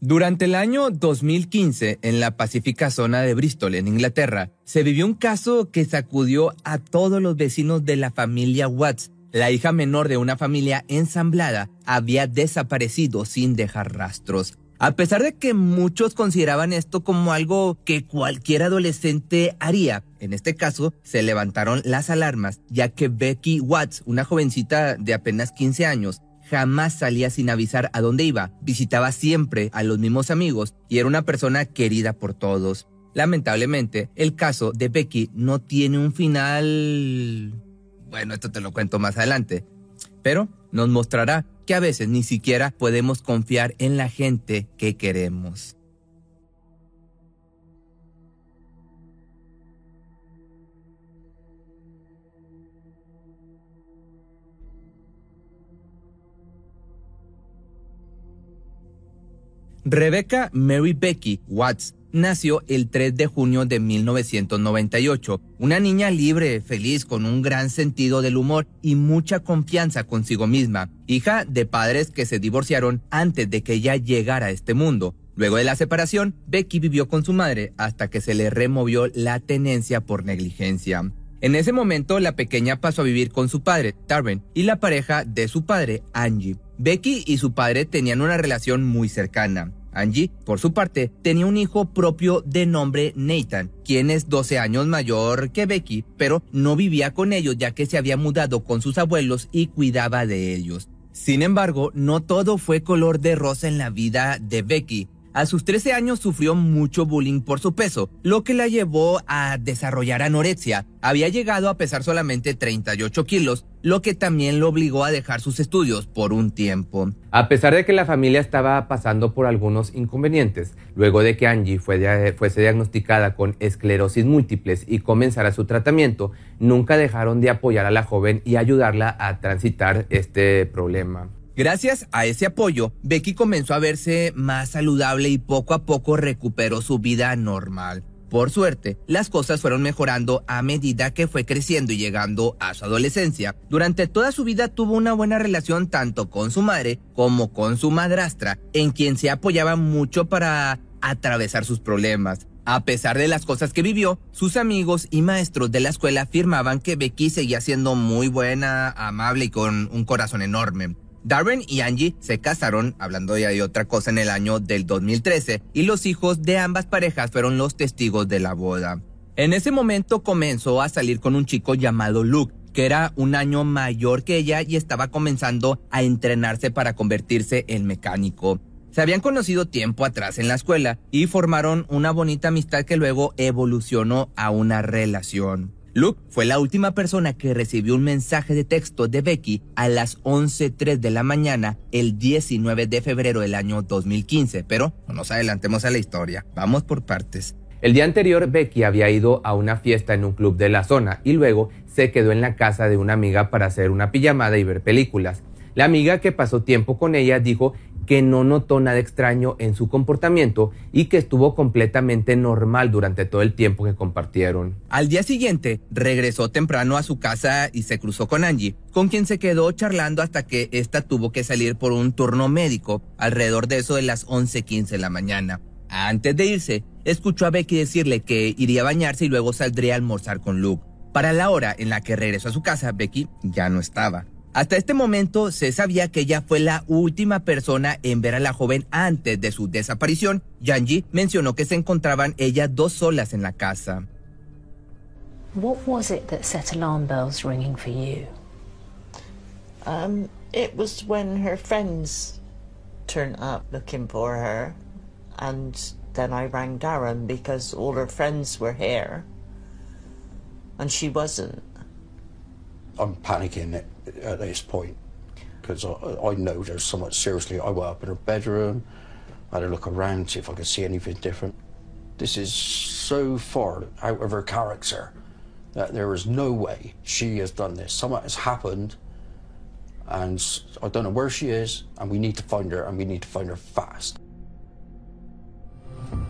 Durante el año 2015, en la pacífica zona de Bristol, en Inglaterra, se vivió un caso que sacudió a todos los vecinos de la familia Watts. La hija menor de una familia ensamblada había desaparecido sin dejar rastros. A pesar de que muchos consideraban esto como algo que cualquier adolescente haría, en este caso se levantaron las alarmas, ya que Becky Watts, una jovencita de apenas 15 años, jamás salía sin avisar a dónde iba, visitaba siempre a los mismos amigos y era una persona querida por todos. Lamentablemente, el caso de Becky no tiene un final... Bueno, esto te lo cuento más adelante, pero nos mostrará que a veces ni siquiera podemos confiar en la gente que queremos. Rebecca Mary Becky Watts nació el 3 de junio de 1998, una niña libre, feliz, con un gran sentido del humor y mucha confianza consigo misma, hija de padres que se divorciaron antes de que ella llegara a este mundo. Luego de la separación, Becky vivió con su madre hasta que se le removió la tenencia por negligencia. En ese momento, la pequeña pasó a vivir con su padre, Darren, y la pareja de su padre, Angie. Becky y su padre tenían una relación muy cercana. Angie, por su parte, tenía un hijo propio de nombre Nathan, quien es 12 años mayor que Becky, pero no vivía con ellos ya que se había mudado con sus abuelos y cuidaba de ellos. Sin embargo, no todo fue color de rosa en la vida de Becky. A sus 13 años sufrió mucho bullying por su peso, lo que la llevó a desarrollar anorexia. Había llegado a pesar solamente 38 kilos, lo que también lo obligó a dejar sus estudios por un tiempo. A pesar de que la familia estaba pasando por algunos inconvenientes, luego de que Angie fuese diagnosticada con esclerosis múltiples y comenzara su tratamiento, nunca dejaron de apoyar a la joven y ayudarla a transitar este problema. Gracias a ese apoyo, Becky comenzó a verse más saludable y poco a poco recuperó su vida normal. Por suerte, las cosas fueron mejorando a medida que fue creciendo y llegando a su adolescencia. Durante toda su vida tuvo una buena relación tanto con su madre como con su madrastra, en quien se apoyaba mucho para atravesar sus problemas. A pesar de las cosas que vivió, sus amigos y maestros de la escuela afirmaban que Becky seguía siendo muy buena, amable y con un corazón enorme. Darren y Angie se casaron, hablando ya de otra cosa, en el año del 2013, y los hijos de ambas parejas fueron los testigos de la boda. En ese momento comenzó a salir con un chico llamado Luke, que era un año mayor que ella y estaba comenzando a entrenarse para convertirse en mecánico. Se habían conocido tiempo atrás en la escuela y formaron una bonita amistad que luego evolucionó a una relación. Luke fue la última persona que recibió un mensaje de texto de Becky a las 11.03 de la mañana el 19 de febrero del año 2015, pero no nos adelantemos a la historia, vamos por partes. El día anterior Becky había ido a una fiesta en un club de la zona y luego se quedó en la casa de una amiga para hacer una pijamada y ver películas. La amiga que pasó tiempo con ella dijo que no notó nada extraño en su comportamiento y que estuvo completamente normal durante todo el tiempo que compartieron. Al día siguiente, regresó temprano a su casa y se cruzó con Angie, con quien se quedó charlando hasta que ésta tuvo que salir por un turno médico alrededor de eso de las 11.15 de la mañana. Antes de irse, escuchó a Becky decirle que iría a bañarse y luego saldría a almorzar con Luke. Para la hora en la que regresó a su casa, Becky ya no estaba. Hasta este momento se sabía que ella fue la última persona en ver a la joven antes de su desaparición. Yanji mencionó que se encontraban ellas dos solas en la casa. What was it that set alarm bells ringing for you? Um, it was when her friends turned up looking for her, and then I rang Darren because all her friends were here, and she wasn't. I'm panicking at, this point because I, I know there's something seriously. I went up in her bedroom. I had a look around, to see if I could see anything different. This is so far out of her character that there is no way she has done this. Something has happened, and I don't know where she is, and we need to find her, and we need to find her fast.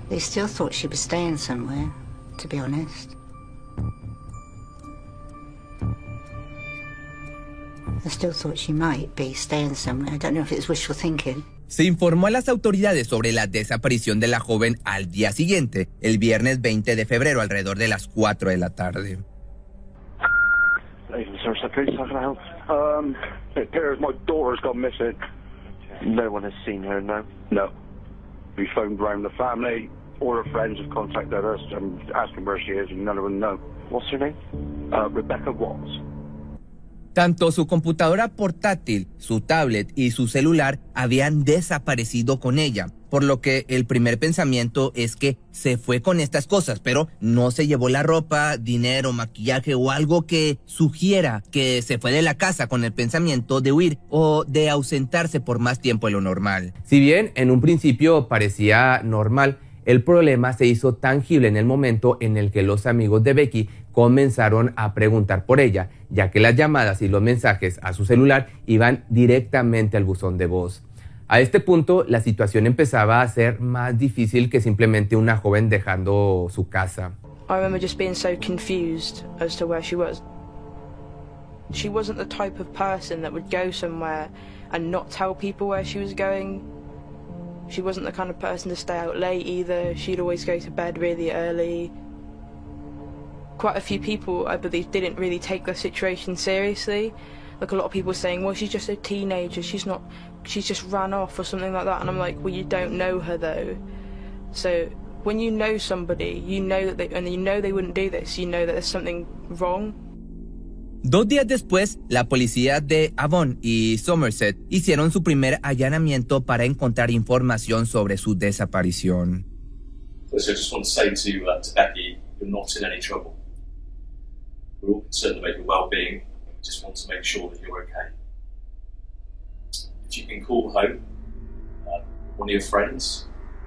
They still thought she was staying somewhere, to be honest. I still thought she might be staying somewhere. I don't know if it's wishful thinking. Se informó a las autoridades sobre la desaparición de la joven al día siguiente, el viernes 20 de febrero, alrededor de las 4 de la tarde. Um, it appears my daughter's gone missing. No one has seen her, no? No. We phoned around the family. All her friends have contacted us and where she is, and none of them know. What's her name? Uh, Rebecca Watts. Tanto su computadora portátil, su tablet y su celular habían desaparecido con ella, por lo que el primer pensamiento es que se fue con estas cosas, pero no se llevó la ropa, dinero, maquillaje o algo que sugiera que se fue de la casa con el pensamiento de huir o de ausentarse por más tiempo de lo normal. Si bien en un principio parecía normal, el problema se hizo tangible en el momento en el que los amigos de Becky comenzaron a preguntar por ella, ya que las llamadas y los mensajes a su celular iban directamente al buzón de voz. A este punto, la situación empezaba a ser más difícil que simplemente una joven dejando su casa. I remember just being so confused as to where she was. She wasn't the type of person that would go somewhere and not tell people where she was going. She wasn't the kind of person to stay out late either. She'd always go to bed really early. Quite a few people, I believe, didn't really take the situation seriously. Like a lot of people saying, well, she's just a teenager, she's not, she's just ran off or something like that. And I'm like, well, you don't know her though. So when you know somebody, you know that they, and you know they wouldn't do this, you know that there's something wrong. Dos días después, la policía de Avon y Somerset hicieron su primer allanamiento para encontrar información sobre su desaparición. So I just want to say to, uh, to Becky, you're not in any trouble. We're all concerned about your well-being. We just want to make sure that you're okay. If you can call home, uh, one of your friends,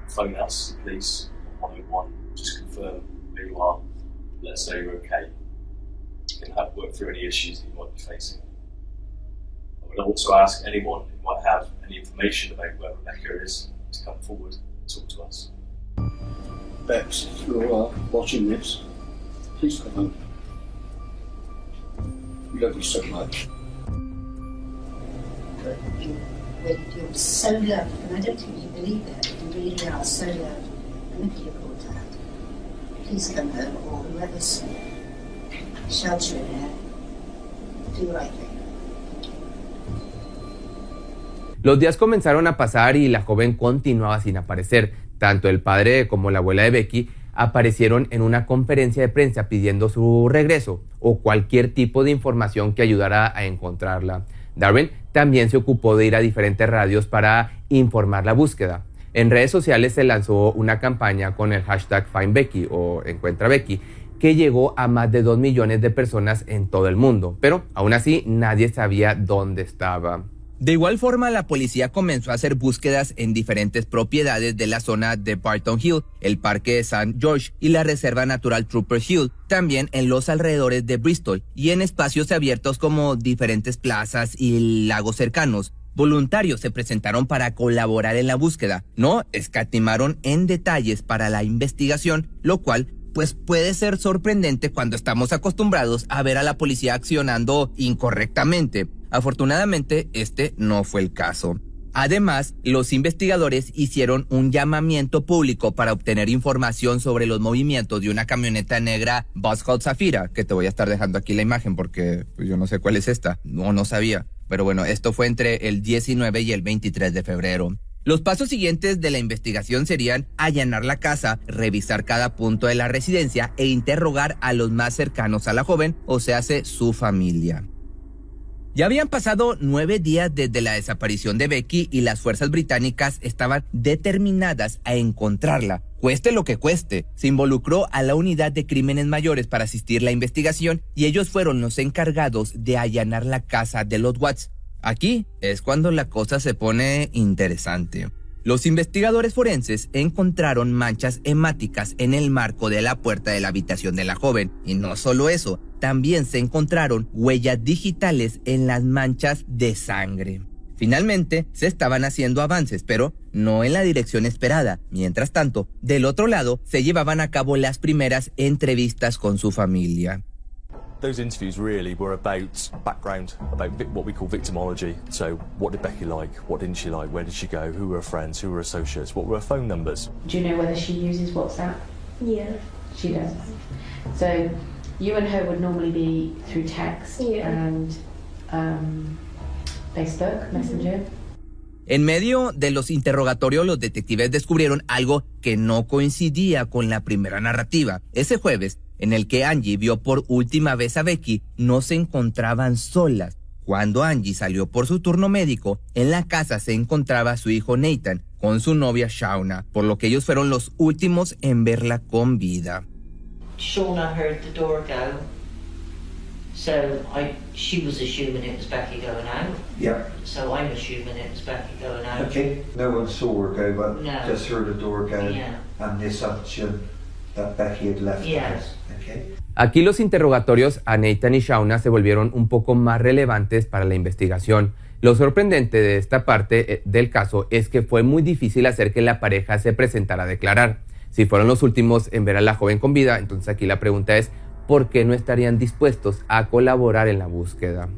phone us, police, 101, just confirm where you are, let us know you're okay. You can help work through any issues that you might be facing. I would also ask anyone who might have any information about where Rebecca is to come forward and talk to us. Bex, if you're uh, watching this, please come home. Love you so much. You're so loved, and I don't think you believe it. You really are so loved. Remember your called Dad. Please come home, or whoever's sheltering here. Do right thing. Los días comenzaron a pasar y la joven continuaba sin aparecer. Tanto el padre como la abuela de Becky aparecieron en una conferencia de prensa pidiendo su regreso o cualquier tipo de información que ayudara a encontrarla. Darwin también se ocupó de ir a diferentes radios para informar la búsqueda. En redes sociales se lanzó una campaña con el hashtag FindBecky o Encuentra Becky, que llegó a más de 2 millones de personas en todo el mundo, pero aún así nadie sabía dónde estaba. De igual forma, la policía comenzó a hacer búsquedas en diferentes propiedades de la zona de Barton Hill, el parque de St. George y la reserva natural Trooper Hill, también en los alrededores de Bristol y en espacios abiertos como diferentes plazas y lagos cercanos. Voluntarios se presentaron para colaborar en la búsqueda, no escatimaron en detalles para la investigación, lo cual pues puede ser sorprendente cuando estamos acostumbrados a ver a la policía accionando incorrectamente. Afortunadamente, este no fue el caso. Además, los investigadores hicieron un llamamiento público para obtener información sobre los movimientos de una camioneta negra Vauxhall Zafira, que te voy a estar dejando aquí la imagen porque pues, yo no sé cuál es esta, no, no sabía. Pero bueno, esto fue entre el 19 y el 23 de febrero. Los pasos siguientes de la investigación serían allanar la casa, revisar cada punto de la residencia e interrogar a los más cercanos a la joven, o sea, su familia. Ya habían pasado nueve días desde la desaparición de Becky y las fuerzas británicas estaban determinadas a encontrarla, cueste lo que cueste. Se involucró a la unidad de crímenes mayores para asistir la investigación y ellos fueron los encargados de allanar la casa de los Watts. Aquí es cuando la cosa se pone interesante. Los investigadores forenses encontraron manchas hemáticas en el marco de la puerta de la habitación de la joven. Y no solo eso, también se encontraron huellas digitales en las manchas de sangre. Finalmente, se estaban haciendo avances, pero no en la dirección esperada. Mientras tanto, del otro lado, se llevaban a cabo las primeras entrevistas con su familia. those interviews really were about background, about what we call victimology. So, what did Becky like? What didn't she like? Where did she go? Who were her friends? Who were her associates? What were her phone numbers? Do you know whether she uses WhatsApp? Yeah. She does. So, you and her would normally be through text Yeah. and um, Facebook, Messenger. En medio de los interrogatorios, los detectives descubrieron algo que no coincidía con la primera narrativa. Ese jueves, en el que Angie vio por última vez a Becky, no se encontraban solas. Cuando Angie salió por su turno médico, en la casa se encontraba su hijo Nathan con su novia Shauna, por lo que ellos fueron los últimos en verla con vida. Shauna heard the door go, so I she was assuming it was Becky going out. Yeah. So I'm assuming it was Becky going out. Okay. No one saw her go, but No. just heard the door go, Yeah. and the assumption that Becky had left house. Okay. Aquí los interrogatorios a Nathan y Shauna se volvieron un poco más relevantes para la investigación. Lo sorprendente de esta parte eh, del caso es que fue muy difícil hacer que la pareja se presentara a declarar. Si fueron los últimos en ver a la joven con vida, entonces aquí la pregunta es, ¿por qué no estarían dispuestos a colaborar en la búsqueda?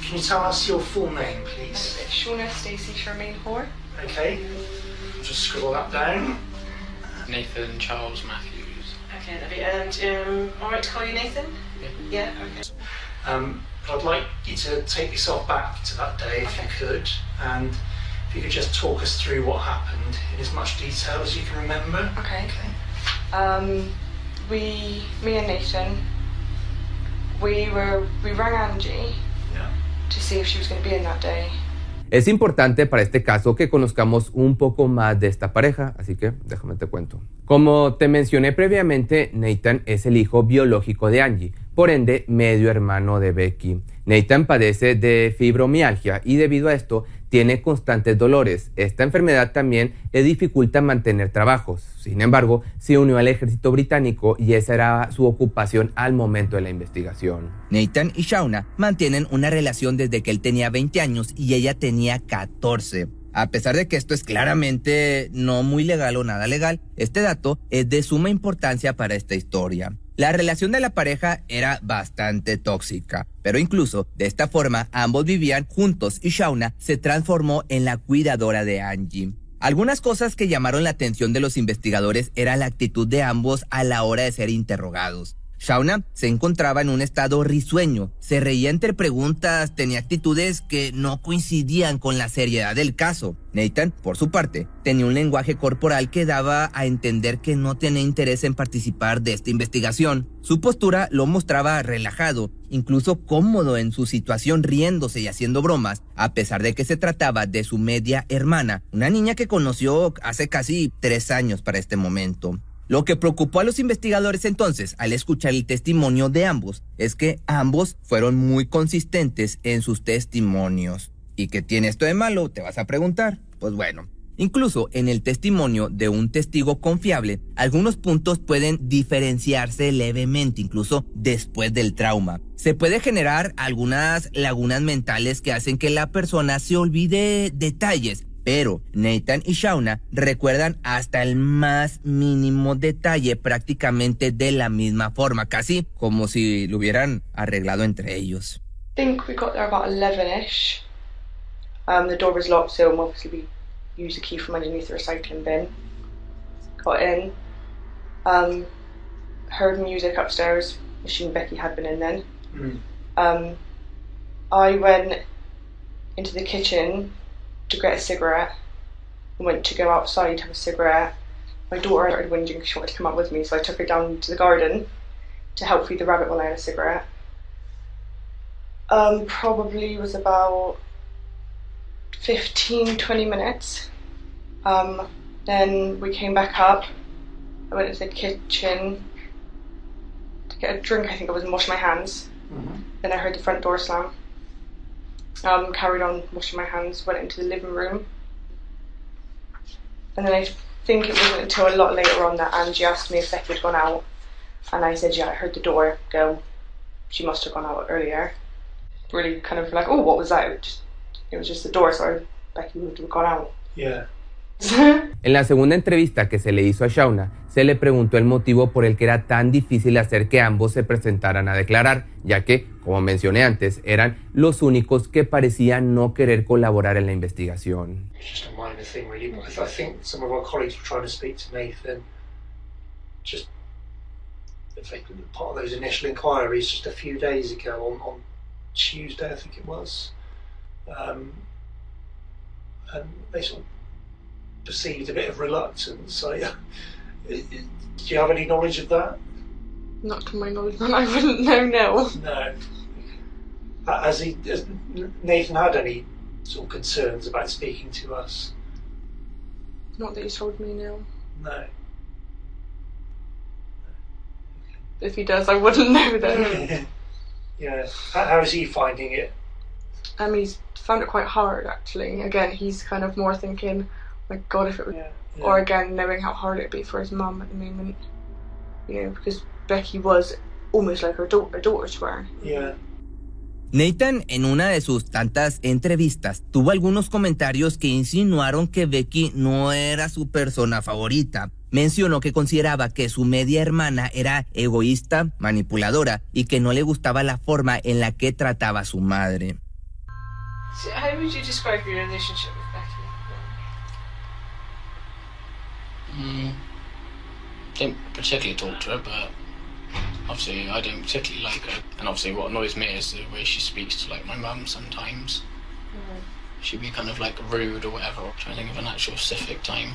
Can you tell us your full name, please? Shauna Stacey Charmaine Hoare. Okay. Just scribble that down. Nathan Charles Matthews. Okay, lovely. And um, all right to call you Nathan? Yeah. Okay. Um, but I'd like you to take yourself back to that day if you could, and if you could just talk us through what happened in as much detail as you can remember. Okay. Um, we, me and Nathan, we were we rang Angie Yeah. to see if she was going to be in that day. Es importante para este caso que conozcamos un poco más de esta pareja, así que déjame te cuento. Como te mencioné previamente, Nathan es el hijo biológico de Angie, por ende medio hermano de Becky. Nathan padece de fibromialgia y debido a esto tiene constantes dolores. Esta enfermedad también le dificulta mantener trabajos. Sin embargo, se unió al ejército británico y esa era su ocupación al momento de la investigación. Nathan y Shauna mantienen una relación desde que él tenía 20 años y ella tenía 14. A pesar de que esto es claramente no muy legal o nada legal, este dato es de suma importancia para esta historia. La relación de la pareja era bastante tóxica, pero incluso de esta forma ambos vivían juntos y Shauna se transformó en la cuidadora de Angie. Algunas cosas que llamaron la atención de los investigadores era la actitud de ambos a la hora de ser interrogados. Shauna se encontraba en un estado risueño, se reía entre preguntas, tenía actitudes que no coincidían con la seriedad del caso. Nathan, por su parte, tenía un lenguaje corporal que daba a entender que no tenía interés en participar de esta investigación. Su postura lo mostraba relajado, incluso cómodo en su situación riéndose y haciendo bromas, a pesar de que se trataba de su media hermana, una niña que conoció hace casi tres años para este momento. Lo que preocupó a los investigadores entonces al escuchar el testimonio de ambos es que ambos fueron muy consistentes en sus testimonios. ¿Y qué tiene esto de malo? Te vas a preguntar. Pues bueno, incluso en el testimonio de un testigo confiable, algunos puntos pueden diferenciarse levemente, incluso después del trauma. Se puede generar algunas lagunas mentales que hacen que la persona se olvide detalles pero Nathan y Shauna recuerdan hasta el más mínimo detalle prácticamente de la misma forma, casi como si lo hubieran arreglado entre ellos. I think we got there about 11ish. Um, the door was locked, so obviously we used a key from underneath the recycling bin. Got in. Um, heard music upstairs. Assumed Becky had been in then. Mm. Um, I went into the kitchen to get a cigarette. I went to go outside to have a cigarette. My daughter started whinging because she wanted to come up with me, so I took her down to the garden to help feed the rabbit while I had a cigarette. Um, probably was about 15, 20 minutes. Um, then we came back up. I went into the kitchen to get a drink, I think I was, and wash my hands. Then I heard the front door slam. Um, carried on washing my hands, went into the living room. And then I think it wasn't until a lot later on that Angie asked me if Becky had gone out. And I said, yeah, I heard the door go. She must have gone out earlier. Really kind of like, oh, what was that? It, just, it was just the door, so Becky would have gone out. Yeah. En la segunda entrevista que se le hizo a Shauna, le preguntó el motivo por el que era tan difícil hacer que ambos se presentaran a declarar, ya que, como mencioné antes, eran los únicos que parecían no querer colaborar en la investigación. Part of those initial inquiries just a few days ago on, on Tuesday, I think it was. Um, and they sort of perceived a bit of reluctance. So, yeah. Do you have any knowledge of that? Not to my knowledge, and I wouldn't know now. No. Has he? Has Nathan had any sort of concerns about speaking to us? Not that he's told me now. No. If he does, I wouldn't know then. yeah. How, how is he finding it? um, he's found it quite hard actually. Again, he's kind of more thinking, my God, if it was, or again, knowing how hard it'd be for his mum at the moment. You know, because Becky was almost like her, da- her daughter to her. Yeah. Nathan, en una de sus tantas entrevistas, tuvo algunos comentarios que insinuaron que Becky no era su persona favorita. Mencionó que consideraba que su media hermana era egoísta, manipuladora y que no le gustaba la forma en la que trataba a su madre. So how would you describe your relationship with Becky? Mm, don't particularly talk to her, but obviously I don't particularly like her. And obviously what annoys me is the way she speaks to like my mum sometimes. She'd be kind of like rude or whatever. I'm trying to think of an actual specific time.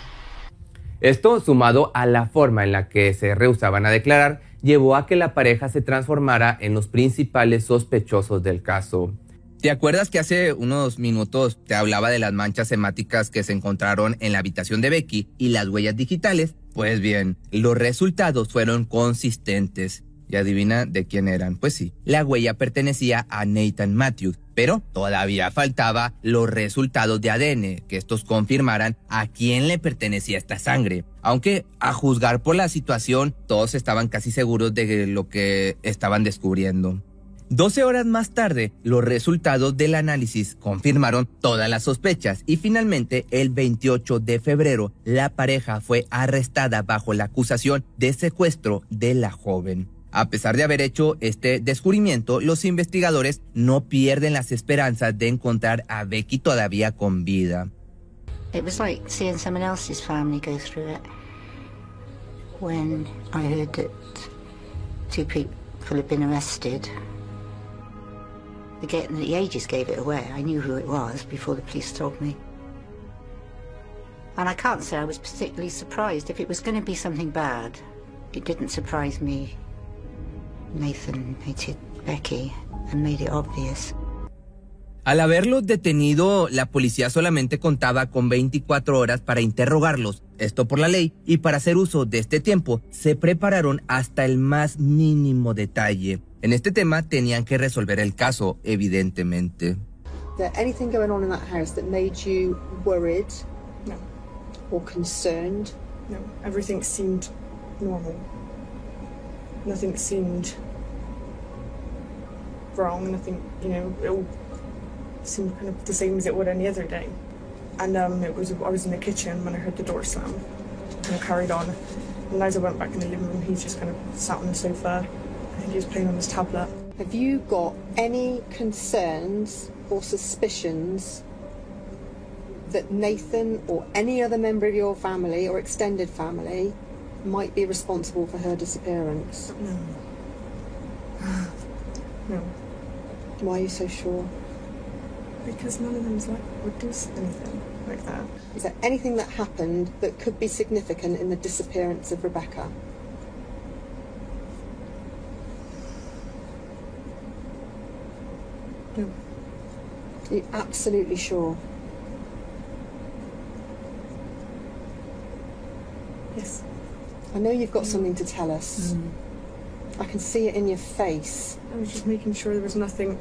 Esto, sumado a la forma en la que se rehusaban a declarar, llevó a que la pareja se transformara en los principales sospechosos del caso. ¿Te acuerdas que hace unos minutos te hablaba de las manchas semáticas que se encontraron en la habitación de Becky y las huellas digitales? Pues bien, los resultados fueron consistentes. ¿Y adivina de quién eran? Pues sí, la huella pertenecía a Nathan Matthews, pero todavía faltaba los resultados de ADN, que estos confirmaran a quién le pertenecía esta sangre. Aunque, a juzgar por la situación, todos estaban casi seguros de lo que estaban descubriendo. 12 horas más tarde, los resultados del análisis confirmaron todas las sospechas y finalmente, el 28 de febrero, la pareja fue arrestada bajo la acusación de secuestro de la joven. A pesar de haber hecho este descubrimiento, los investigadores no pierden las esperanzas de encontrar a Becky todavía con vida. It was like seeing someone else's family go through it. When I heard that two people had been arrested, the, get, the ages gave it away. I knew who it was before the police told me. And I can't say I was particularly surprised. If it was going to be something bad, it didn't surprise me. Nathan hated Becky and made it obvious. Al haberlos detenido, la policía solamente contaba con 24 horas para interrogarlos, esto por la ley, y para hacer uso de este tiempo se prepararon hasta el más mínimo detalle. En este tema tenían que resolver el caso, evidentemente. there anything going on in that house that made you worried? No. Or concerned? No, everything seemed normal. Nothing seemed wrong. Nothing, you know, it all seemed kind of the same as it would any other day. And um, it was I was in the kitchen when I heard the door slam, and I carried on. And as I went back in the living room, he's just kind of sat on the sofa. I think he was playing on his tablet. Have you got any concerns or suspicions that Nathan or any other member of your family or extended family might be responsible for her disappearance? No. No. Why are you so sure? Because none of them's like would do anything like that. Is there anything that happened that could be significant in the disappearance of Rebecca? No. Are you absolutely sure? Yes. I know you've got something to tell us. Mm. I can see it in your face. I was just making sure there was nothing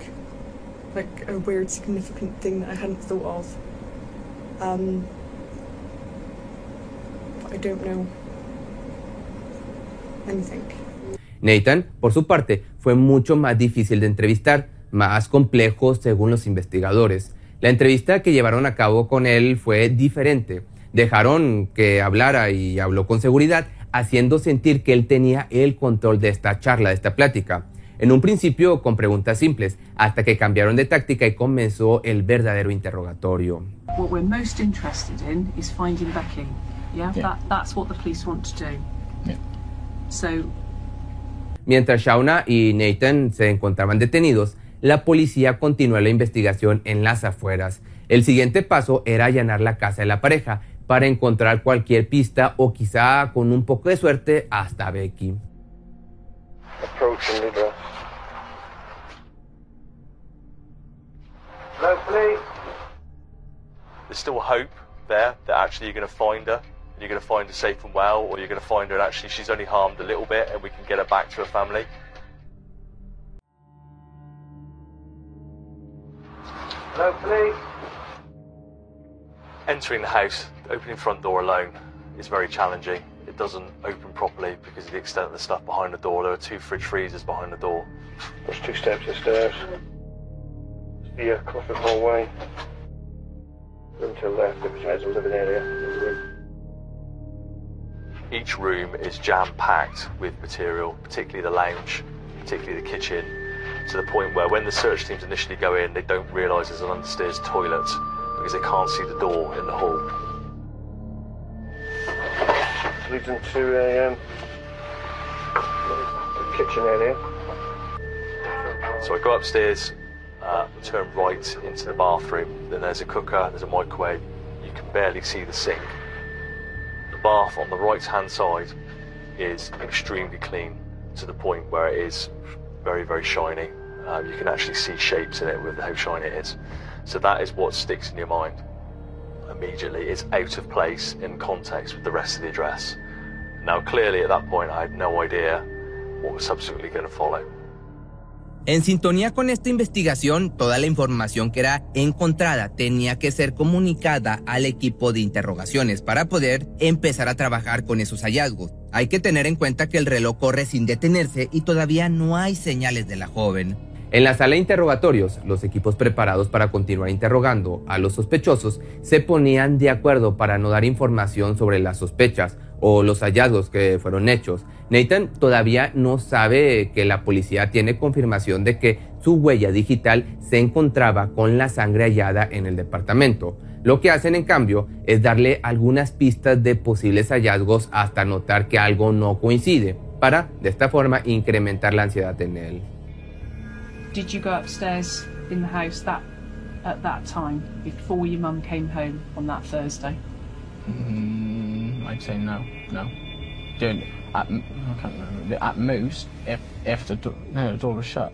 like a weird, significant thing that I hadn't thought of. Um, don't know anything. Nathan, por su parte, fue mucho más difícil de entrevistar, más complejo según los investigadores. La entrevista que llevaron a cabo con él fue diferente. Dejaron que hablara y habló con seguridad, haciendo sentir que él tenía el control de esta charla, de esta plática. En un principio con preguntas simples, hasta que cambiaron de táctica y comenzó el verdadero interrogatorio. What we're most interested in is finding Becky. Yeah, Yeah. That, that's what the police want to do. Yeah. So Mientras Shauna y Nathan se encontraban detenidos, la policía continuó la investigación en las afueras. El siguiente paso era allanar la casa de la pareja para encontrar cualquier pista o quizá con un poco de suerte hasta Becky. Approaching the Hello, police. There's still hope there that actually you're going to find her. and You're going to find her safe and well, or you're going to find her and actually she's only harmed a little bit and we can get her back to her family. Hello, police. Entering the house, opening front door alone is very challenging. It doesn't open properly because of the extent of the stuff behind the door. There are two fridge freezers behind the door. There's two steps of stairs. The hallway. Room to the left, which has a living area. Each room is jam-packed with material, particularly the lounge, particularly the kitchen, to the point where when the search teams initially go in, they don't realise there's an understairs toilet because they can't see the door in the hall. Leads into a um, a kitchen area. So I go upstairs, uh, turn right into the bathroom. Then there's a cooker, there's a microwave. You can barely see the sink. The bath on the right hand side is extremely clean to the point where it is very, very shiny. Um, you can actually see shapes in it with how shiny it is. So that is what sticks in your mind immediately. It's out of place in context with the rest of the address. Now, clearly, at that point, I had no idea what was subsequently going to follow. En sintonía con esta investigación, toda la información que era encontrada tenía que ser comunicada al equipo de interrogaciones para poder empezar a trabajar con esos hallazgos. Hay que tener en cuenta que el reloj corre sin detenerse y todavía no hay señales de la joven. En la sala de interrogatorios, los equipos preparados para continuar interrogando a los sospechosos se ponían de acuerdo para no dar información sobre las sospechas o los hallazgos que fueron hechos. Nathan todavía no sabe que la policía tiene confirmación de que su huella digital se encontraba con la sangre hallada en el departamento. Lo que hacen en cambio es darle algunas pistas de posibles hallazgos hasta notar que algo no coincide, para de esta forma incrementar la ansiedad en él. did you go upstairs in the house that at that time before your mum came home on that Thursday? Mm, I'd say no, no. Dude, at, m- I can't remember. At most, if if the door, no, the door was shut.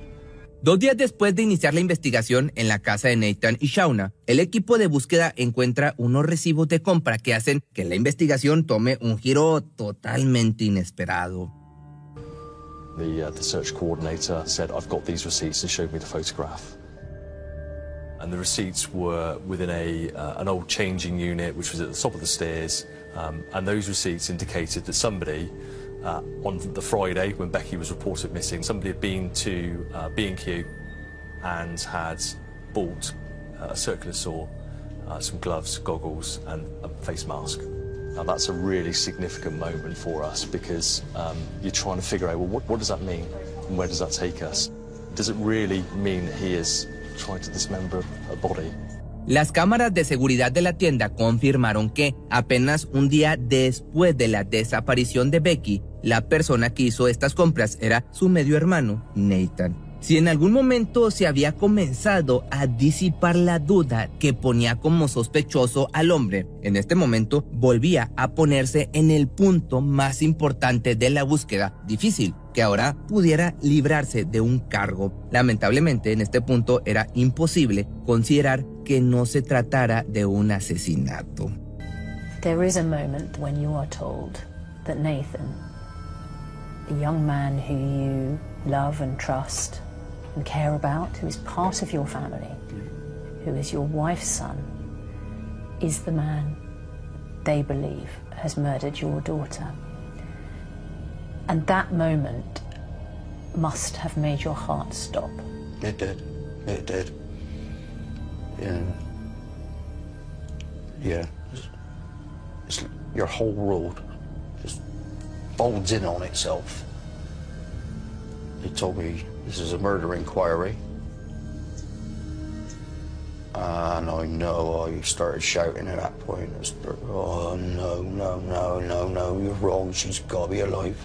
Dos días después de iniciar la investigación en la casa de Nathan y Shauna, el equipo de búsqueda encuentra unos recibos de compra que hacen que la investigación tome un giro totalmente inesperado. The, uh, the search coordinator said, I've got these receipts and showed me the photograph. And the receipts were within a, uh, an old changing unit, which was at the top of the stairs. Um, and those receipts indicated that somebody, uh, on the Friday when Becky was reported missing, somebody had been to uh, B&Q and had bought uh, a circular saw, uh, some gloves, goggles, and a face mask. Now that's a really significant moment for us because um, you're trying to figure out, well, what, what does that mean? And where does that take us? Does it really mean that he is trying to dismember a body? Las cámaras de seguridad de la tienda confirmaron que apenas un día después de la desaparición de Becky, la persona que hizo estas compras era su medio hermano, Nathan. Si en algún momento se había comenzado a disipar la duda que ponía como sospechoso al hombre, en este momento volvía a ponerse en el punto más importante de la búsqueda, difícil, que ahora pudiera librarse de un cargo. Lamentablemente en este punto era imposible considerar que no se tratara de un asesinato. There is a moment when you are told that Nathan, the young man who you love and trust and care about, who is part of your family, who is your wife's son, is the man they believe has murdered your daughter. And that moment must have made your heart stop. It did. It did. Yeah. Yeah. It's, it's your whole world just folds in on itself. They told me this is a murder inquiry. And I know I started shouting at that point. I started, oh, no, no, no, no, no, you're wrong. She's got to be alive.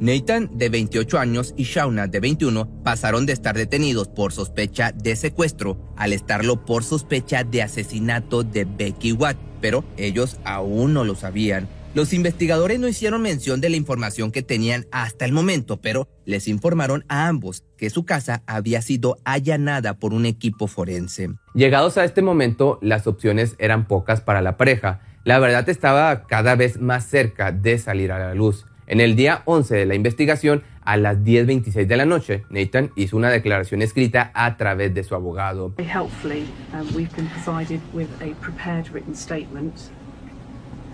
Nathan, de 28 años, y Shauna, de 21, pasaron de estar detenidos por sospecha de secuestro al estarlo por sospecha de asesinato de Becky Watt, pero ellos aún no lo sabían. Los investigadores no hicieron mención de la información que tenían hasta el momento, pero les informaron a ambos que su casa había sido allanada por un equipo forense. Llegados a este momento, las opciones eran pocas para la pareja. La verdad estaba cada vez más cerca de salir a la luz. En el día 11 de la investigación, a las 10.26 de la noche, Nathan hizo una declaración escrita a través de su abogado. Helpfully, um, we've been provided with a prepared written statement.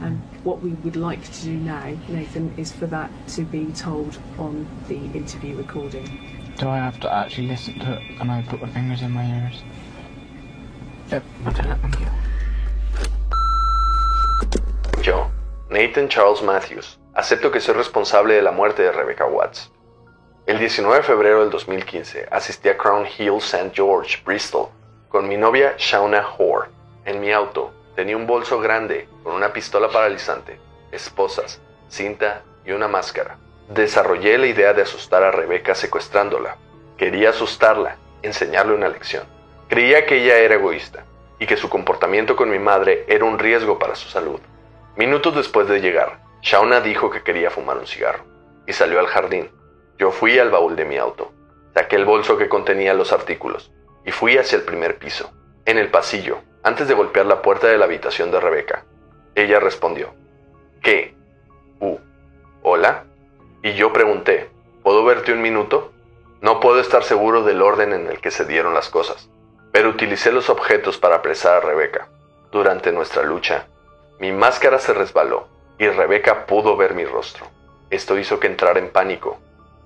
And what we would like to do now, Nathan, is for that to be told on the interview recording. Do I have to actually listen to it and I put my fingers in my ears? Yep, thank you. Yo, Nathan Charles Matthews, acepto que soy responsable de la muerte de Rebecca Watts. El 19 de febrero del 2015 asistí a Crown Hill St. George, Bristol, con mi novia Shauna Hoare. En mi auto tenía un bolso grande con una pistola paralizante, esposas, cinta y una máscara. Desarrollé la idea de asustar a Rebecca secuestrándola. Quería asustarla, enseñarle una lección. Creía que ella era egoísta y que su comportamiento con mi madre era un riesgo para su salud. Minutos después de llegar, Shauna dijo que quería fumar un cigarro y salió al jardín. Yo fui al baúl de mi auto, saqué el bolso que contenía los artículos y fui hacia el primer piso. En el pasillo, antes de golpear la puerta de la habitación de Rebeca, ella respondió, ¿Qué? Uh, ¿hola? Y yo pregunté, ¿puedo verte un minuto? No puedo estar seguro del orden en el que se dieron las cosas, pero utilicé los objetos para apresar a Rebeca. Durante nuestra lucha, mi máscara se resbaló y Rebeca pudo ver mi rostro. Esto hizo que entrara en pánico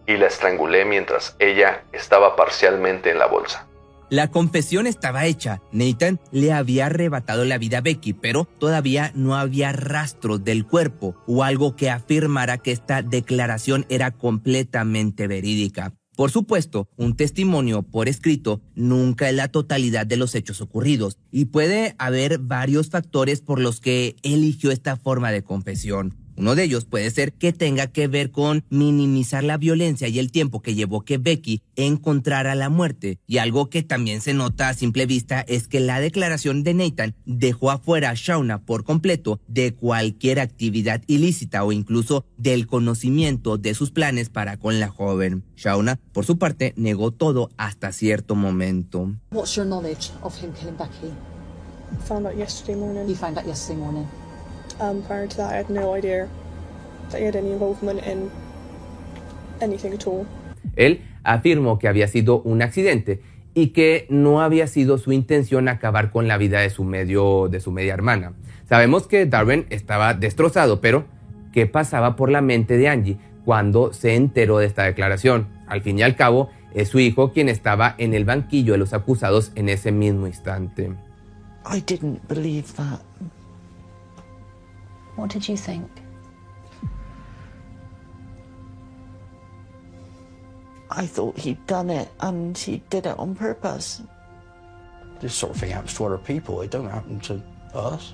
y la estrangulé mientras ella estaba parcialmente en la bolsa. La confesión estaba hecha. Nathan le había arrebatado la vida a Becky, pero todavía no había rastro del cuerpo o algo que afirmara que esta declaración era completamente verídica. Por supuesto, un testimonio por escrito nunca es la totalidad de los hechos ocurridos y puede haber varios factores por los que eligió esta forma de confesión. Uno de ellos puede ser que tenga que ver con minimizar la violencia y el tiempo que llevó que Becky encontrara la muerte. Y algo que también se nota a simple vista es que la declaración de Nathan dejó afuera a Shauna por completo de cualquier actividad ilícita o incluso del conocimiento de sus planes para con la joven. Shauna, por su parte, negó todo hasta cierto momento. What's your knowledge of him killing Becky? Found out yesterday morning. You found out yesterday morning. Um, prior to that, I had no idea that he had any involvement in anything at all. Él afirmó que había sido un accidente y que no había sido su intención acabar con la vida de su medio de su media hermana. Sabemos que Darren estaba destrozado, pero ¿qué pasaba por la mente de Angie cuando se enteró de esta declaración? Al fin y al cabo, es su hijo quien estaba en el banquillo de los acusados en ese mismo instante. I didn't believe that. What did you think? I thought he'd done it and he did it on purpose. This sort of thing happens to other people. It don't happen to us.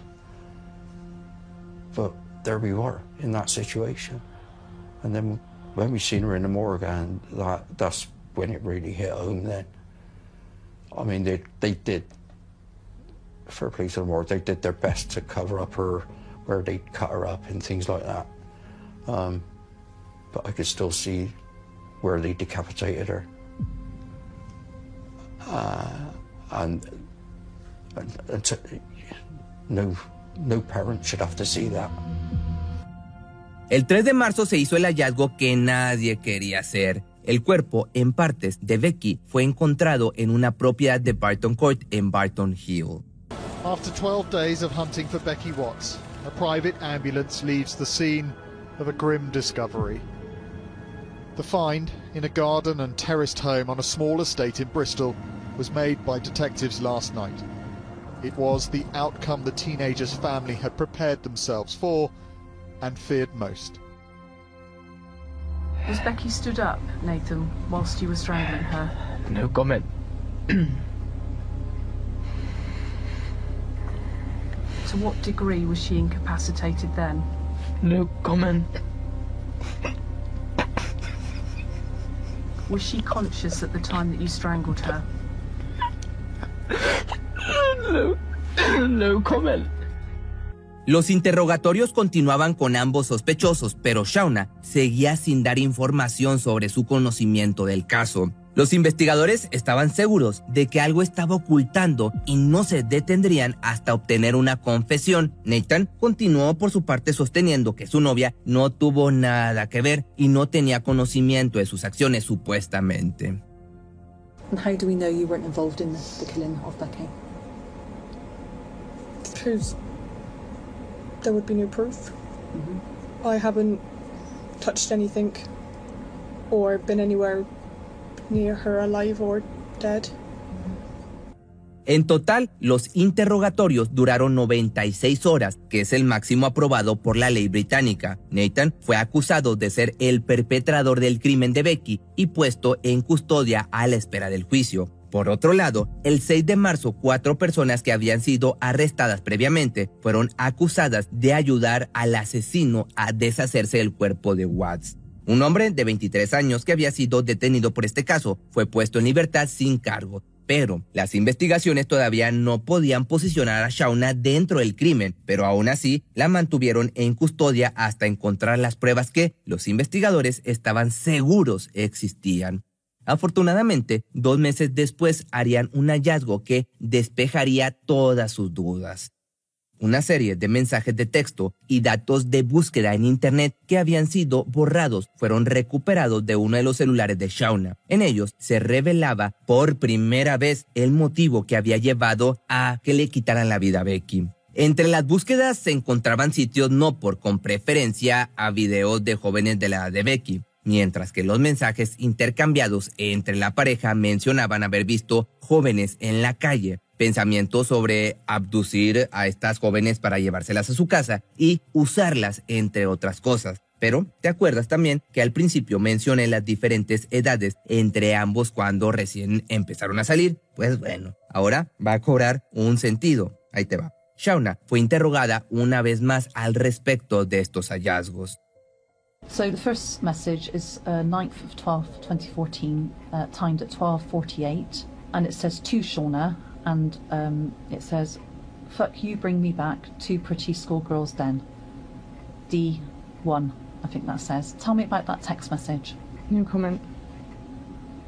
But there we were in that situation. And then when we seen her in the morgue, and that, that's when it really hit home then. I mean, they, they did, for police and morgue, they did their best to cover up her, where they cut her up and things like that. Um, but I could still see where they decapitated her. Uh, and, and, and to, no, no parent should have to see that. El 3 de marzo se hizo el hallazgo que nadie quería hacer. El cuerpo, en partes, de Becky fue encontrado en una propiedad de Barton Court en Barton Hill. After 12 days of hunting for Becky Watts, a private ambulance leaves the scene of a grim discovery. The find, in a garden and terraced home on a small estate in Bristol, was made by detectives last night. It was the outcome the teenager's family had prepared themselves for and feared most. Was Becky stood up, Nathan, whilst you were strangling her? No comment. To what degree was she incapacitated then? No comment. Was she conscious at the time that you strangled her? No, no comment. Los interrogatorios continuaban con ambos sospechosos, pero Shauna seguía sin dar información sobre su conocimiento del caso. Los investigadores estaban seguros de que algo estaba ocultando y no se detendrían hasta obtener una confesión. Nathan continuó por su parte sosteniendo que su novia no tuvo nada que ver y no tenía conocimiento de sus acciones supuestamente. How do we know you weren't involved in the, killing of Becky? Because there would be no proof. I haven't touched anything or been anywhere near her alive or dead. En total, los interrogatorios duraron 96 horas, que es el máximo aprobado por la ley británica. Nathan fue acusado de ser el perpetrador del crimen de Becky y puesto en custodia a la espera del juicio. Por otro lado, el 6 de marzo, cuatro personas que habían sido arrestadas previamente fueron acusadas de ayudar al asesino a deshacerse del cuerpo de Watts. Un hombre de 23 años que había sido detenido por este caso fue puesto en libertad sin cargo, pero las investigaciones todavía no podían posicionar a Shauna dentro del crimen, pero aún así la mantuvieron en custodia hasta encontrar las pruebas que los investigadores estaban seguros existían. Afortunadamente, dos meses después harían un hallazgo que despejaría todas sus dudas. Una serie de mensajes de texto y datos de búsqueda en Internet que habían sido borrados fueron recuperados de uno de los celulares de Shauna. En ellos se revelaba por primera vez el motivo que había llevado a que le quitaran la vida a Becky. Entre las búsquedas se encontraban sitios no por con preferencia a videos de jóvenes de la edad de Becky, mientras que los mensajes intercambiados entre la pareja mencionaban haber visto jóvenes en la calle, pensamientos sobre abducir a estas jóvenes para llevárselas a su casa y usarlas, entre otras cosas. Pero, ¿te acuerdas también que al principio mencioné las diferentes edades entre ambos cuando recién empezaron a salir? Pues bueno, ahora va a cobrar un sentido. Ahí te va. Shauna fue interrogada una vez más al respecto de estos hallazgos. So the first message is uh, 9th of 12th, 2014, uh, timed at 12.48, and it says to Shauna, and um, it says, fuck you, bring me back, two pretty schoolgirls then. D1, I think that says. Tell me about that text message. No comment.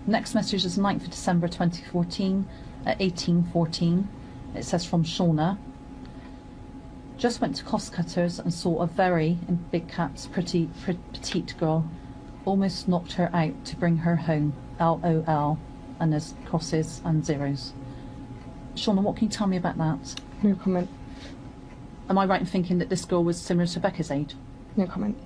Next message is 9th of December 2014 at 18.14. It says from Shauna. Just went to cost cutters and saw a very, in big caps, pretty, pretty petite girl. Almost knocked her out to bring her home. LOL. And there's crosses and zeros. Shauna, what can you tell me about that? No comment. Am I right in thinking that this girl was similar to Becca's age? No comment.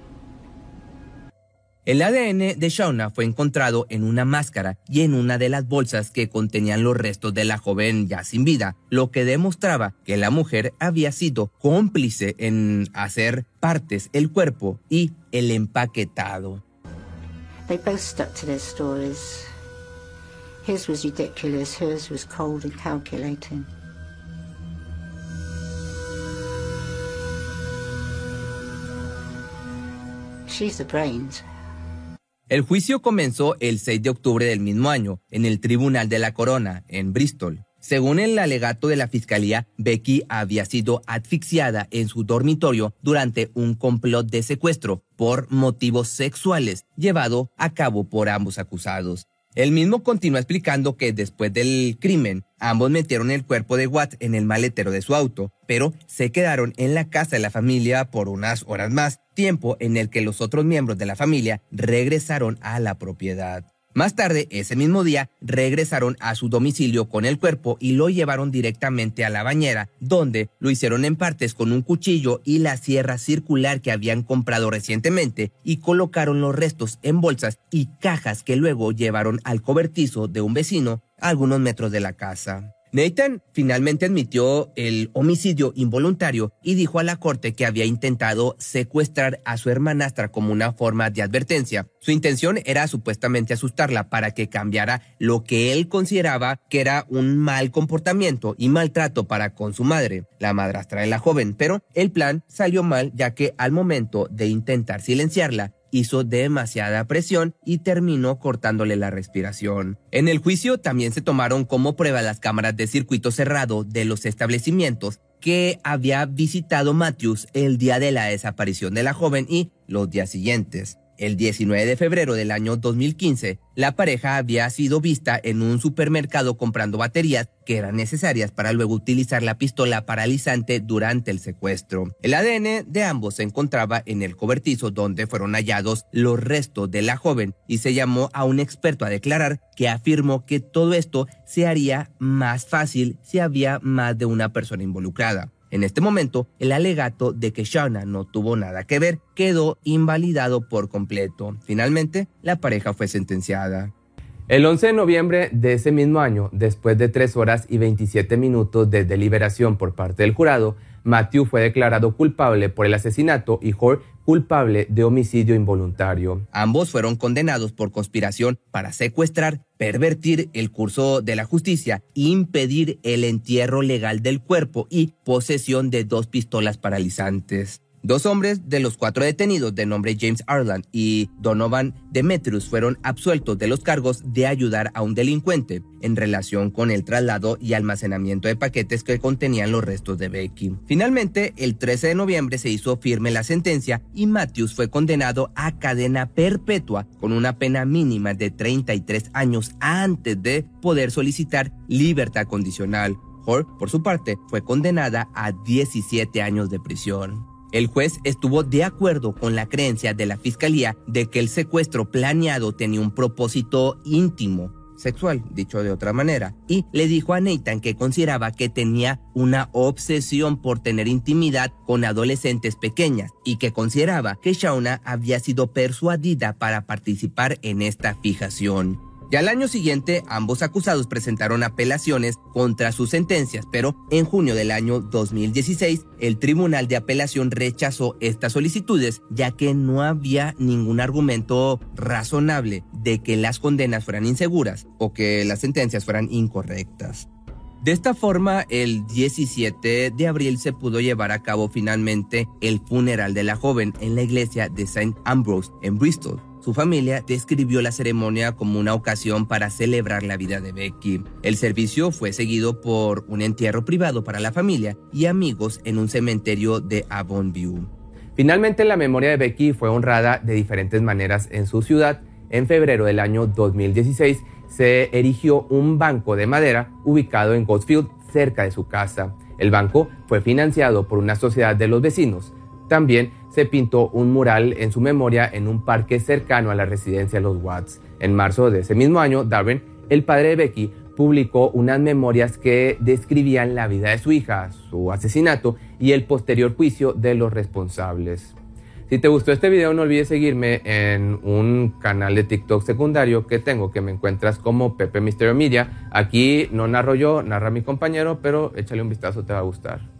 El ADN de Shauna fue encontrado en una máscara y en una de las bolsas que contenían los restos de la joven ya sin vida, lo que demostraba que la mujer había sido cómplice en hacer partes el cuerpo y el empaquetado. They both stuck to their stories. His was ridiculous, hers was cold and calculating. She's the brains. El juicio comenzó el 6 de octubre del mismo año en el Tribunal de la Corona, en Bristol. Según el alegato de la fiscalía, Becky había sido asfixiada en su dormitorio durante un complot de secuestro por motivos sexuales llevado a cabo por ambos acusados. El mismo continúa explicando que después del crimen, ambos metieron el cuerpo de Watts en el maletero de su auto, pero se quedaron en la casa de la familia por unas horas más, tiempo en el que los otros miembros de la familia regresaron a la propiedad. Más tarde, ese mismo día, regresaron a su domicilio con el cuerpo y lo llevaron directamente a la bañera, donde lo hicieron en partes con un cuchillo y la sierra circular que habían comprado recientemente y colocaron los restos en bolsas y cajas que luego llevaron al cobertizo de un vecino algunos metros de la casa. Nathan finalmente admitió el homicidio involuntario y dijo a la corte que había intentado secuestrar a su hermanastra como una forma de advertencia. Su intención era supuestamente asustarla para que cambiara lo que él consideraba que era un mal comportamiento y maltrato para con su madre, la madrastra de la joven, pero el plan salió mal ya que al momento de intentar silenciarla, hizo demasiada presión y terminó cortándole la respiración. En el juicio también se tomaron como prueba las cámaras de circuito cerrado de los establecimientos que había visitado Matthews el día de la desaparición de la joven y los días siguientes. El 19 de febrero del año 2015, la pareja había sido vista en un supermercado comprando baterías que eran necesarias para luego utilizar la pistola paralizante durante el secuestro. El ADN de ambos se encontraba en el cobertizo donde fueron hallados los restos de la joven y se llamó a un experto a declarar que afirmó que todo esto se haría más fácil si había más de una persona involucrada. En este momento, el alegato de que Shauna no tuvo nada que ver quedó invalidado por completo. Finalmente, la pareja fue sentenciada. El 11 de noviembre de ese mismo año, después de 3 horas y 27 minutos de deliberación por parte del jurado, Matthew fue declarado culpable por el asesinato y Jorge culpable de homicidio involuntario. Ambos fueron condenados por conspiración para secuestrar, pervertir el curso de la justicia, impedir el entierro legal del cuerpo y posesión de dos pistolas paralizantes. Dos hombres de los cuatro detenidos de nombre James Arland y Donovan Demetrius fueron absueltos de los cargos de ayudar a un delincuente en relación con el traslado y almacenamiento de paquetes que contenían los restos de Becky. Finalmente, el 13 de noviembre se hizo firme la sentencia y Matthews fue condenado a cadena perpetua con una pena mínima de 33 años antes de poder solicitar libertad condicional. Hor, por su parte, fue condenada a 17 años de prisión. El juez estuvo de acuerdo con la creencia de la fiscalía de que el secuestro planeado tenía un propósito íntimo, sexual, dicho de otra manera, y le dijo a Nathan que consideraba que tenía una obsesión por tener intimidad con adolescentes pequeñas y que consideraba que Shauna había sido persuadida para participar en esta fijación. Y al año siguiente, ambos acusados presentaron apelaciones contra sus sentencias, pero en junio del año 2016, el Tribunal de Apelación rechazó estas solicitudes, ya que no había ningún argumento razonable de que las condenas fueran inseguras o que las sentencias fueran incorrectas. De esta forma, el 17 de abril se pudo llevar a cabo finalmente el funeral de la joven en la iglesia de St. Ambrose en Bristol. Su familia describió la ceremonia como una ocasión para celebrar la vida de Becky. El servicio fue seguido por un entierro privado para la familia y amigos en un cementerio de Avonview. Finalmente, la memoria de Becky fue honrada de diferentes maneras en su ciudad. En febrero del año 2016 se erigió un banco de madera ubicado en Goldfield, cerca de su casa. El banco fue financiado por una sociedad de los vecinos. También se pintó un mural en su memoria en un parque cercano a la residencia de los Watts. En marzo de ese mismo año, Darwin, el padre de Becky, publicó unas memorias que describían la vida de su hija, su asesinato y el posterior juicio de los responsables. Si te gustó este video no olvides seguirme en un canal de TikTok secundario que tengo que me encuentras como Pepe Misterio Media. Aquí no narro yo, narra mi compañero, pero échale un vistazo, te va a gustar.